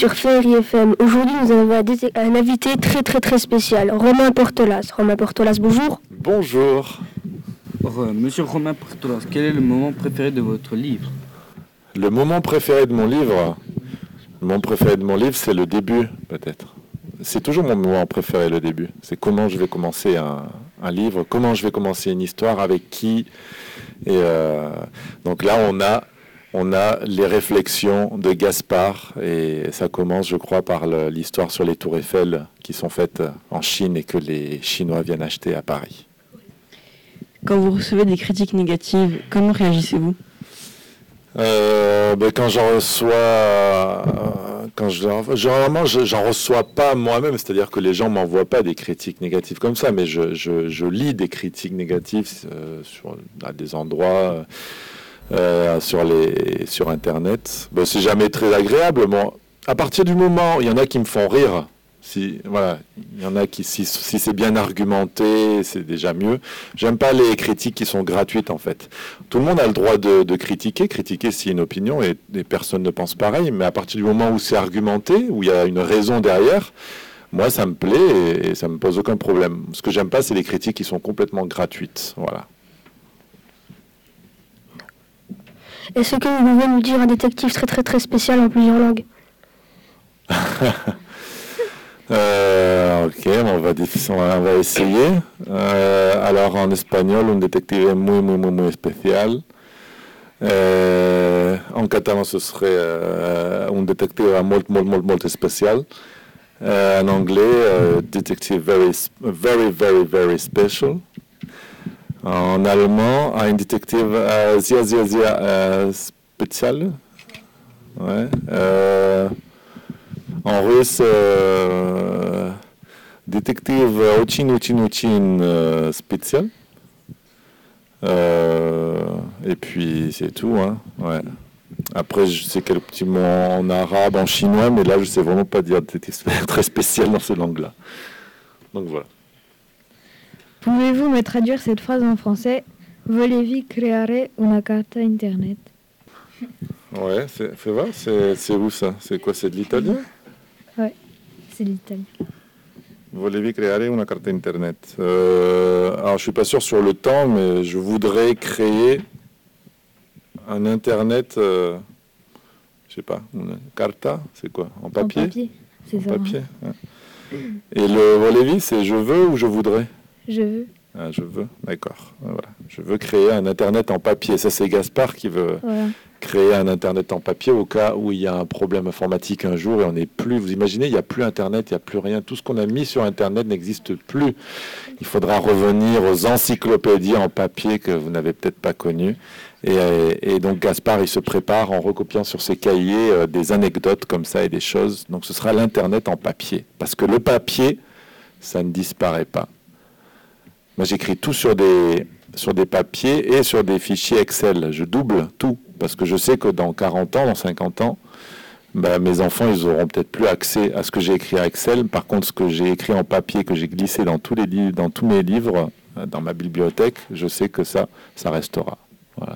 sur Ferry FM. Aujourd'hui, nous avons un invité très très très spécial, Romain Portolas. Romain Portolas, bonjour. Bonjour. Monsieur Romain Portolas, quel est le moment préféré de votre livre? Le moment préféré de mon livre? Le moment préféré de mon livre, c'est le début, peut-être. C'est toujours mon moment préféré, le début. C'est comment je vais commencer un, livre, comment je vais commencer une histoire, avec qui. Et euh, donc là, on a on a les réflexions de Gaspard, et ça commence, je crois, par l'histoire sur les tours Eiffel qui sont faites en Chine et que les Chinois viennent acheter à Paris. Quand vous recevez des critiques négatives, comment réagissez-vous? Euh, ben, quand j'en reçois, euh, quand je, généralement, j'en reçois pas moi-même, c'est-à-dire que les gens m'envoient pas des critiques négatives comme ça, mais je, lis des critiques négatives euh, sur, à des endroits. Euh, sur, les, sur Internet. C'est jamais très agréable. À partir du moment, il y en a qui me font rire. Si, voilà, il y en a qui, si, c'est bien argumenté, c'est déjà mieux. J'aime pas les critiques qui sont gratuites, en fait. Tout le monde a le droit de, critiquer. Critiquer, c'est une opinion et, personne ne pense pareil. Mais à partir du moment où c'est argumenté, où il y a une raison derrière, moi, ça me plaît et, et ça me pose aucun problème. Ce que j'aime pas, c'est les critiques qui sont complètement gratuites. Voilà. Est-ce que vous pouvez nous dire un détective très très très spécial en plusieurs langues euh, Ok, on va, essayer. Euh, alors en espagnol, un détective muy muy muy muy spécial. Euh, en catalan, ce serait un détective molt molt molt molt spécial. en anglais, détective very very very very special. En allemand, un détective, äh, sehr, sehr, sehr äh, spécial. Euh, en russe, détective Ochin Ochin Ochin spécial. et puis c'est tout. Hein, Après, je sais quelques mots en arabe, en chinois, mais là, je ne sais vraiment pas dire. C'était très spécial dans ces langues-là. Donc voilà. Pouvez-vous me traduire cette phrase en français? Volevi creare una carta internet Ouais, c'est vrai, c'est où ça? C'est quoi C'est de l'italien Ouais, c'est de l'italien. Volevi creare una carta internet. Euh, alors, je suis pas sûr sur le temps, mais je voudrais créer un internet. Euh, je sais pas, une carta, c'est quoi? En papier En papier, c'est ça. Papier. Et le volevi, c'est je veux ou je voudrais? Je veux. Ah, je veux, d'accord. Voilà. Je veux créer un Internet en papier. Ça, c'est Gaspard qui veut créer un Internet en papier au cas où il y a un problème informatique un jour et on n'est plus. Vous imaginez, il n'y a plus Internet, il n'y a plus rien. Tout ce qu'on a mis sur Internet n'existe plus. Il faudra revenir aux encyclopédies en papier que vous n'avez peut-être pas connues. Et, donc Gaspard, il se prépare en recopiant sur ses cahiers euh, des anecdotes comme ça et des choses. Donc ce sera l'Internet en papier. Parce que le papier, ça ne disparaît pas. Moi, j'écris tout sur des, sur des papiers et sur des fichiers Excel. Je double tout parce que je sais que dans 40 ans, dans 50 ans, bah, mes enfants, ils auront peut-être plus accès à ce que j'ai écrit à Excel. Par contre, ce que j'ai écrit en papier, que j'ai glissé dans tous, les dans tous mes livres, euh, dans ma bibliothèque, je sais que ça, ça restera.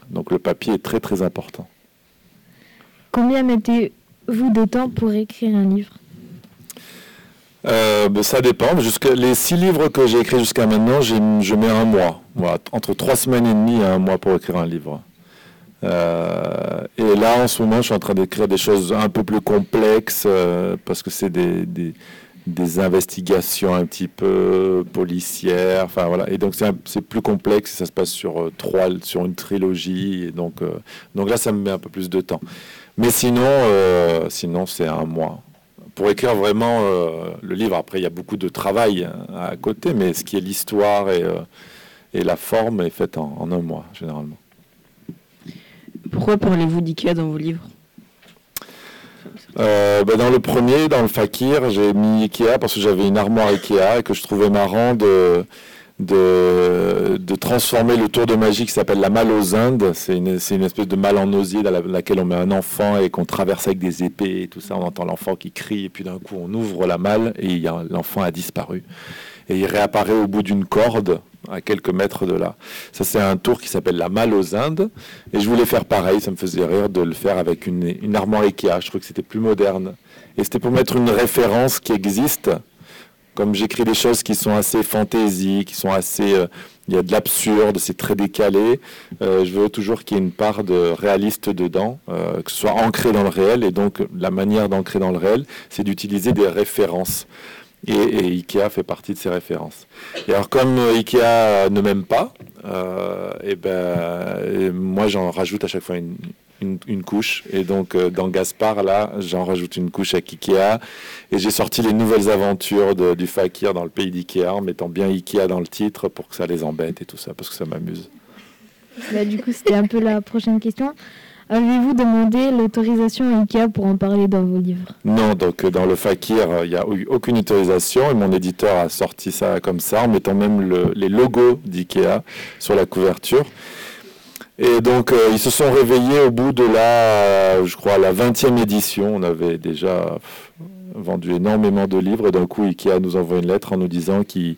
Donc le papier est très très important. Combien mettez-vous de temps pour écrire un livre? Ben, ça dépend. Jusque, les six livres que j'ai écrits jusqu'à maintenant, je mets un mois. entre trois semaines et demie et un mois pour écrire un livre. Euh, et là, en ce moment, je suis en train d'écrire des choses un peu plus complexes euh, parce que c'est des, des, investigations un petit peu policières. Enfin voilà. Et donc c'est plus complexe. Ça se passe sur trois, sur une trilogie. Et donc, donc là, ça me met un peu plus de temps. Mais sinon, sinon c'est un mois pour écrire vraiment euh, le livre. Après, il y a beaucoup de travail hein, à côté, mais ce qui est l'histoire et, euh, et, la forme est faite en, un mois, généralement. Pourquoi parlez-vous d'IKEA dans vos livres? Euh, ben, dans le premier, dans le Fakir, j'ai mis Ikea parce que j'avais une armoire Ikea et que je trouvais marrant de, de, de, transformer le tour de magie qui s'appelle la malle aux Indes. C'est une, une, espèce de malle en osier dans, laquelle on met un enfant et qu'on traverse avec des épées et tout ça. On entend l'enfant qui crie et puis d'un coup on ouvre la malle et l'enfant a disparu. Et il réapparaît au bout d'une corde à quelques mètres de là. Ça, c'est un tour qui s'appelle la Malle aux Indes. Et je voulais faire pareil, ça me faisait rire de le faire avec une, une armoire Ikea. Je trouvais que c'était plus moderne. Et c'était pour mettre une référence qui existe. Comme j'écris des choses qui sont assez fantaisie, qui sont assez... Euh, il y a de l'absurde, c'est très décalé. Euh, je veux toujours qu'il y ait une part de réaliste dedans, euh, que ce soit ancré dans le réel. Et donc, la manière d'ancrer dans le réel, c'est d'utiliser des références. Et, Ikea fait partie de ces références. Et alors comme Ikea ne m'aime pas, euh, et ben moi j'en rajoute à chaque fois une, une, couche. Et donc euh, dans Gaspard là, j'en rajoute une couche avec Ikea. Et j'ai sorti les nouvelles aventures du fakir dans le pays d'Ikea en mettant bien Ikea dans le titre pour que ça les embête et tout ça, parce que ça m'amuse. Bah, du coup, c'était un peu la prochaine question. Avez-vous demandé l'autorisation à IKEA pour en parler dans vos livres? Non, donc euh, dans le Fakir, euh, il n'y a eu aucune autorisation et mon éditeur a sorti ça comme ça en mettant même les logos d'IKEA sur la couverture. Et donc euh, ils se sont réveillés au bout de la, je crois, la 20e édition. On avait déjà vendu énormément de livres et d'un coup Ikea nous envoie une lettre en nous disant qu'il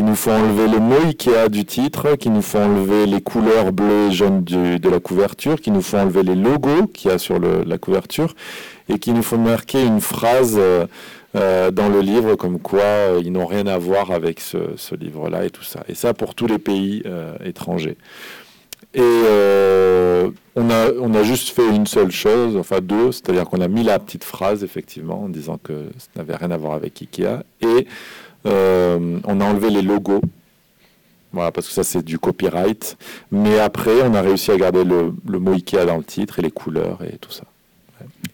nous faut enlever le mot Ikea du titre, qu'il nous faut enlever les couleurs bleues et jaunes de la couverture, qu'il nous faut enlever les logos qu'il y a sur la couverture et qu'il nous faut marquer une phrase euh, euh, dans le livre comme quoi euh, ils n'ont rien à voir avec ce, livre-là et tout ça. Et ça pour tous les pays étrangers. Et euh, on, a, on a juste fait une seule chose, enfin deux, c'est-à-dire qu'on a mis la petite phrase, effectivement, en disant que ça n'avait rien à voir avec Ikea. Et euh, on a enlevé les logos. Voilà, parce que ça, c'est du copyright. Mais après, on a réussi à garder le, mot Ikea dans le titre et les couleurs et tout ça.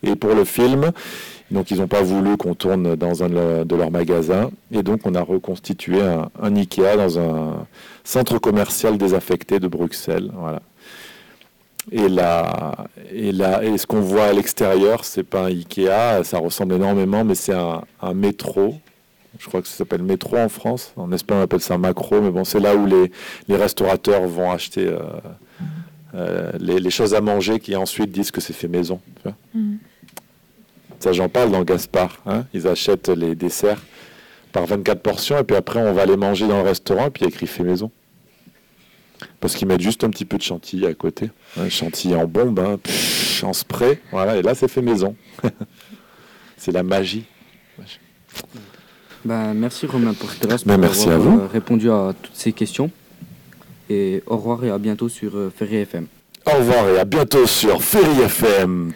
Et pour le film, donc ils n'ont pas voulu qu'on tourne dans un de leurs magasins. Et donc on a reconstitué un, Ikea dans un centre commercial désaffecté de Bruxelles. Voilà. Et, là, et, là, et ce qu'on voit à l'extérieur, c'est pas un Ikea, ça ressemble énormément, mais c'est un, métro. Je crois que ça s'appelle métro en France. En Espagne, on appelle ça macro, mais bon, c'est là où les, les, restaurateurs vont acheter euh, euh, les, choses à manger qui ensuite disent que c'est fait maison. Ça, j'en parle dans Gaspard. Hein. Ils achètent les desserts par 24 portions et puis après, on va les manger dans le restaurant et puis il y a écrit fait maison. Parce qu'ils mettent juste un petit peu de chantilly à côté. chantilly en bombe, hein, en spray. Voilà, et là, c'est fait maison. c'est la magie. Ben, merci Romain pour ben, merci à vous. Euh, répondu à toutes ces questions. Et au revoir et à bientôt sur euh, Ferry FM. Au revoir et à bientôt sur Ferry FM.